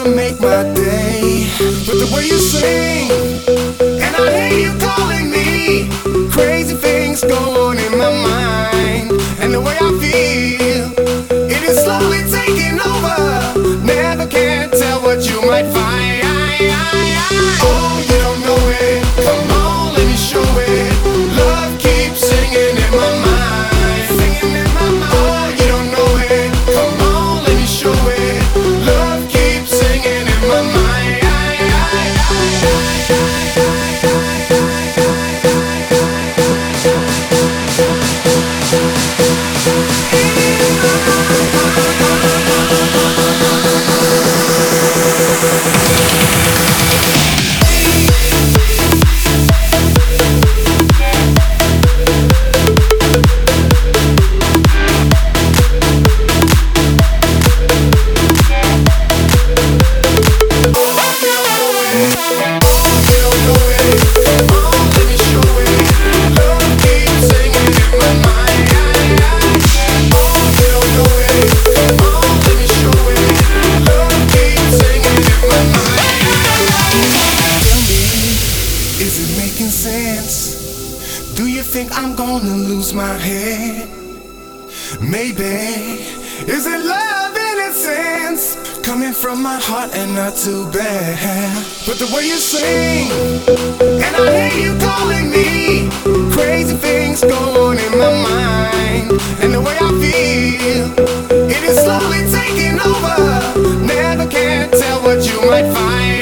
ever make my day. But the way you sing, and I hear you calling me, crazy things go on in my mind. And the way I feel, you think I'm gonna lose my head? Maybe. Is it love in its sense? Coming from my heart and not too bad. But the way you sing, and I hear you calling me, crazy things go on in my mind. And the way I feel, it is slowly taking over. Never can tell what you might find.